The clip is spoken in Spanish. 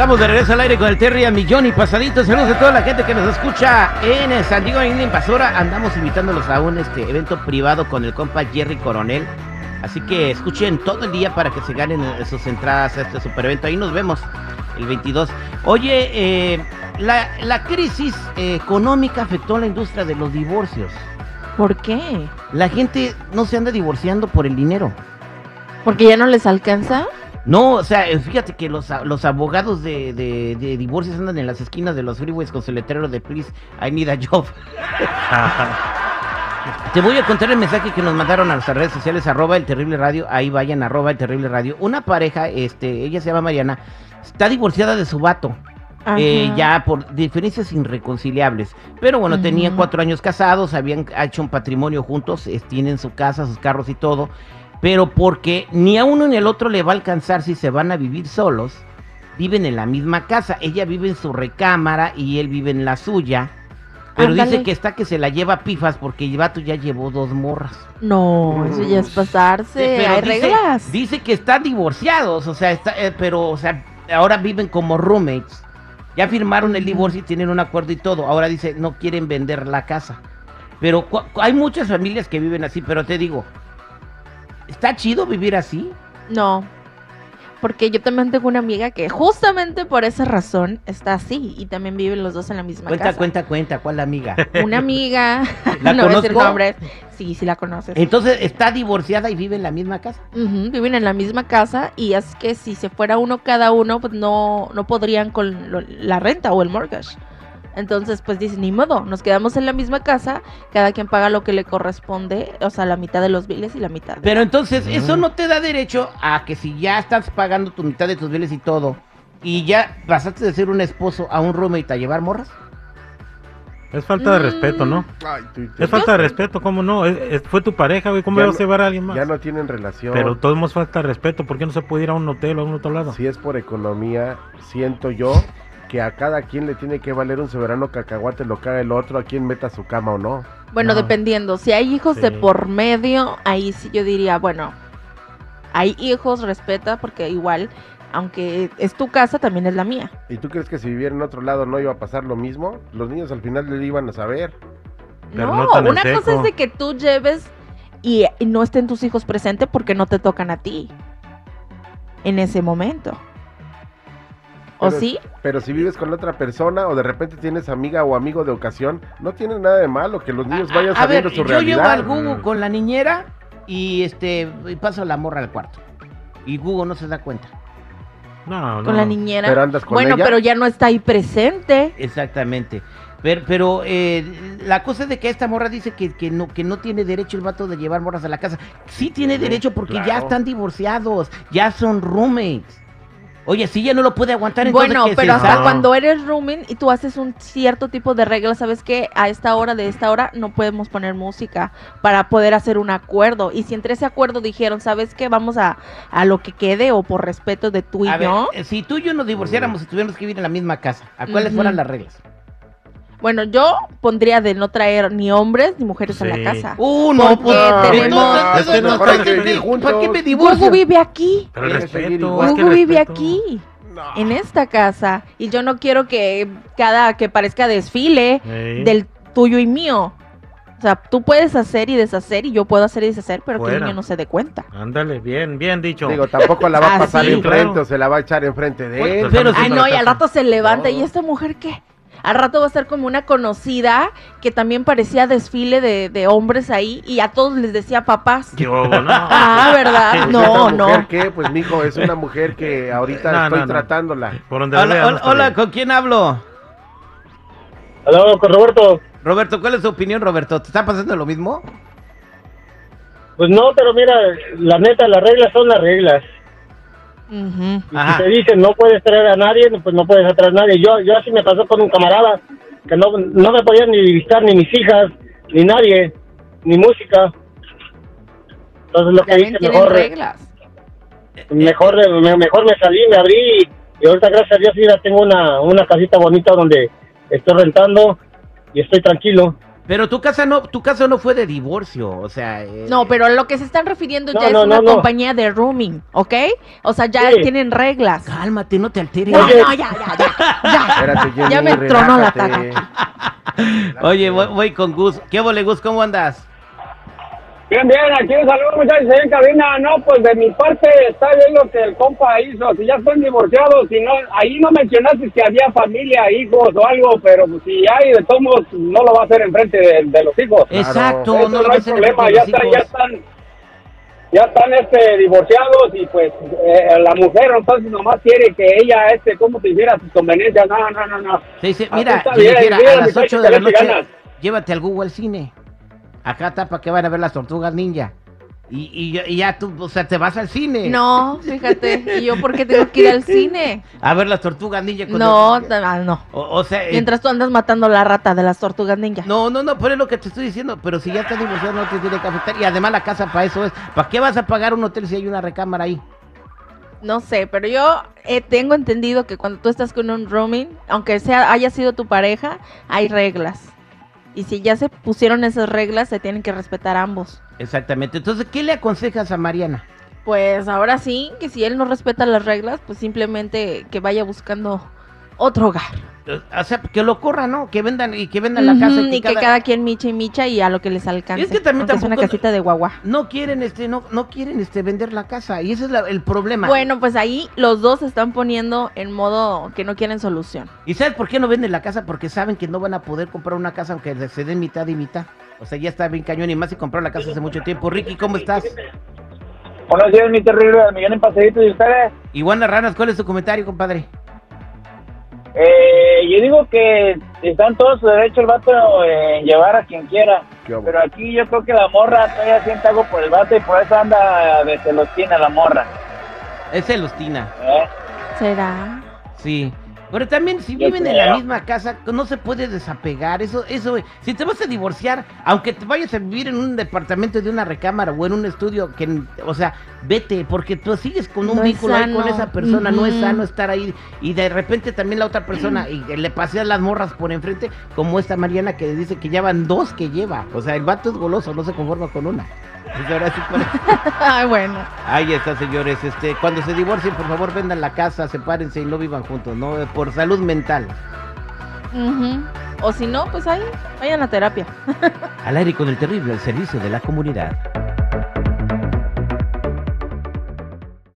Estamos de regreso al aire con el Terry a millón y pasadito. Saludos a toda la gente que nos escucha en San Diego, en Invasora. Andamos invitándolos a un este, evento privado con el compa Jerry Coronel. Así que escuchen todo el día para que se ganen eh, sus entradas a este super evento. Ahí nos vemos el 22. Oye, eh, la, la crisis eh, económica afectó a la industria de los divorcios. ¿Por qué? La gente no se anda divorciando por el dinero. ¿Porque ya no les alcanza? No, o sea, eh, fíjate que los, a- los abogados de, de- de divorcios andan en las esquinas de los freeways con su letrero de Please, I need a job. Te voy a contar el mensaje que nos mandaron a nuestras redes sociales, arroba el terrible radio, ahí vayan, arroba el terrible radio. Una pareja, este, ella se llama Mariana, está divorciada de su vato. eh, Ajá. ya por diferencias irreconciliables. Pero bueno, tenían Ujú. cuatro años casados, habían hecho un patrimonio juntos, tienen su casa, sus carros y todo. Pero porque ni a uno ni al otro le va a alcanzar si se van a vivir solos, viven en la misma casa. Ella vive en su recámara y él vive en la suya. Pero Ándale. dice que está que se la lleva a pifas porque el vato ya llevó dos morras. No, eso ya es pasarse. Sí, pero Hay dice, reglas. Dice que están divorciados, o sea, está, eh, pero, o sea, ahora viven como roommates. Ya firmaron el divorcio y tienen un acuerdo y todo. Ahora dice, no quieren vender la casa. Pero hay muchas familias que viven así, pero te digo, ¿está chido vivir así? No. Porque yo también tengo una amiga que justamente por esa razón está así y también viven los dos en la misma Cuenta, casa. cuenta, cuenta, ¿cuál amiga? Una amiga, ¿La no voy a decir conozco? nombres. Sí, sí la conoces. Entonces, ¿está divorciada y vive en la misma casa? Viven en la misma casa y es que si se fuera uno cada uno, pues no, no podrían con lo- la renta o el mortgage. Entonces, pues dicen, ni modo, nos quedamos en la misma casa, cada quien paga lo que le corresponde, o sea, la mitad de los biles y la mitad. de- Pero entonces, eso no te da derecho a que si ya estás pagando tu mitad de tus bienes y todo, y ya pasaste de ser un esposo a un roommate a llevar morras. Es falta de Mm. respeto, ¿no? Ay. Es falta de respeto, ¿cómo no? Es- es- fue tu pareja, güey. ¿Cómo Ya vas a llevar a alguien más? Ya no tienen relación. Pero todos hemos falta de respeto. ¿Por qué no se puede ir a un hotel o a un otro lado? Si es por economía, siento yo que a cada quien le tiene que valer un soberano cacahuate lo que haga el otro, a quien meta su cama o no. Bueno, No. dependiendo, si hay hijos de por medio, ahí sí yo diría, bueno, hay hijos, respeta, porque igual, aunque es tu casa, también es la mía. ¿Y tú crees que si viviera en otro lado no iba a pasar lo mismo? Los niños al final le iban a saber. Pero no, no tan en una cosa es de que tú lleves y, y no estén tus hijos presentes porque no te tocan a ti en ese momento. ¿O Pero- sí? Pero si vives con otra persona o de repente tienes amiga o amigo de ocasión, no tiene nada de malo que los niños A- vayan a, a ver, sabiendo su yo llevo al realidad. Google Mm. con la niñera y este y paso la morra al cuarto. Y Google no se da cuenta. No, no. Con la niñera. Pero andas con bueno, ella. pero ya no está ahí presente. Exactamente. Pero, pero eh, la cosa es de que esta morra dice que, que no, que no tiene derecho el vato de llevar morras a la casa. Sí tiene derecho porque ya están divorciados, ya son roommates. Oye, si ella no lo puede aguantar, entonces Bueno, pero hasta cuando eres rooming y tú haces un cierto tipo de reglas, sabes que a esta hora de esta hora no podemos poner música para poder hacer un acuerdo. Y si entre ese acuerdo dijeron, sabes que vamos a, a lo que quede o por respeto de tú y A yo. eh, si tú y yo nos divorciáramos y tuviéramos que vivir en la misma casa, ¿a cuáles fueran las reglas? Bueno, yo pondría de no traer ni hombres ni mujeres a la casa. Uh, no, Porque pues, tenemos- no está ¿para qué me- juntos. ¿Para qué me Gugu divorcio? vive aquí. Pero el respeto. Gugu vive aquí. En esta casa. Y yo no quiero que cada que parezca desfile del tuyo y mío. O sea, tú puedes hacer y deshacer y yo puedo hacer y deshacer, pero que el niño no se dé cuenta. Ándale, bien, bien dicho. Digo, tampoco la va a Ah, pasar sí. enfrente Claro. o se la va a echar enfrente de Oye, él. pero si Ay, no, la y al rato se levanta. No. ¿Y esta mujer qué? Al rato va a estar como una conocida que también parecía desfile de, de hombres ahí y a todos les decía papás. ¿Qué hubo? No. Ah, ¿verdad? No, ¿esa no. mujer qué? Pues mijo, es una mujer que ahorita No, estoy no, no. tratándola. Por donde la Hola, hola, hola. ¿con quién hablo? Aló, con Roberto. Roberto, ¿cuál es tu opinión, Roberto? ¿Te está pasando lo mismo? Pues no, pero mira, la neta, las reglas son las reglas. Y Ajá. si te dicen no puedes traer a nadie, pues no puedes traer a nadie. Yo, yo así me pasó con un camarada que no, no me podían ni visitar ni mis hijas, ni nadie, ni música. Entonces lo que tienen mejor, reglas. mejor, me, mejor me salí, me abrí y ahorita gracias a Dios ya tengo una, una casita bonita donde estoy rentando y estoy tranquilo. Pero tu casa no, tu caso no fue de divorcio, o sea. eh, No, pero lo que se están refiriendo No, ya no, es una no, no. compañía de rooming, ¿ok? O sea, ya Sí. tienen reglas. Cálmate, no te alteres. No, ya, ya, ya. Ya, Espérate, Jenny, Ya me tronó la relájate. Oye, voy, voy con Gus. ¿Qué vole, Gus? ¿Cómo andas? Bien, bien, aquí un saludo muchachos ahí en cabina. No, pues de mi parte está bien lo que el compa hizo. Si ya están divorciados, si no, ahí no mencionaste que había familia, hijos o algo, pero pues, si hay, de todos modos, no lo va a hacer enfrente de, de los hijos. Exacto, Eso no no, lo hay vas a hacer problema, ya de los están, ya están, ya están este, divorciados y pues eh, la mujer entonces nomás quiere que ella, este, como te hiciera sus conveniencias. No, no, no, no. Se dice, Así mira, está si bien, dijera, mira, a las muchacho, 8 de la noche, llévate al Google al cine. Acá está para que van a ver las tortugas ninja. Y, y, ya- y ya tú, o sea, te vas al cine. No, fíjate. ¿Y yo por qué tengo que ir al cine? A ver las tortugas ninja. No, los- ah, no. O, o sea, eh, Mientras tú andas matando la rata de las tortugas ninja. No, no, no, pero es lo que te estoy diciendo. Pero si ya estás divorciado, no te tiene que afectar. Y además, la casa para eso es. ¿Para qué vas a pagar un hotel si hay una recámara ahí? No sé, pero yo eh, tengo entendido que cuando tú estás con un rooming, aunque sea haya sido tu pareja, hay reglas. Y si ya se pusieron esas reglas, se tienen que respetar ambos. Exactamente. Entonces, ¿qué le aconsejas a Mariana? Pues ahora sí, que si él no respeta las reglas, pues simplemente que vaya buscando otro hogar. O sea, que lo corra, ¿no? Que vendan y que vendan la casa. Ujú, y y que que cada- cada quien micha y micha y a lo que les alcance. Es que también aunque sea una tampoco- casita de guagua. No quieren, este, no, no quieren, este, vender la casa. Y ese es la- el problema. Bueno, pues ahí los dos se están poniendo en modo que no quieren solución. ¿Y sabes por qué no venden la casa? Porque saben que no van a poder comprar una casa aunque se den mitad y mitad. O sea, ya está bien cañón y más si compraron la casa hace mucho tiempo. Ricky, ¿cómo estás? Buenos días, mi terrible millón en pasadito y ustedes. Iguana Ranas, ¿cuál es tu comentario, compadre? Eh, yo digo que están todos su derecho el vato en llevar a quien quiera. Pero aquí yo creo que la morra todavía siente algo por el vato y por eso anda de celostina la morra. Es Celostina. ¿eh? ¿Será? Sí. Pero también si Yo viven en la misma casa, no se puede desapegar. Eso, eso. Si te vas a divorciar, aunque te vayas a vivir en un departamento de una recámara o en un estudio, que, o sea, vete, porque tú sigues con un No vínculo ahí con esa persona, no es sano estar ahí. Y de repente también la otra persona, y que le paseas las morras por enfrente, como esta Mariana que dice que ya van dos que lleva. O sea, el vato es goloso, no se conforma con una. Pues ahora sí parece- Ay, bueno. Ahí está, señores. Este, cuando se divorcien, por favor, vendan la casa, sepárense y no vivan juntos, ¿no? Por salud mental. O si no, pues ahí, vayan a terapia. Al aire con el terrible al servicio de la comunidad.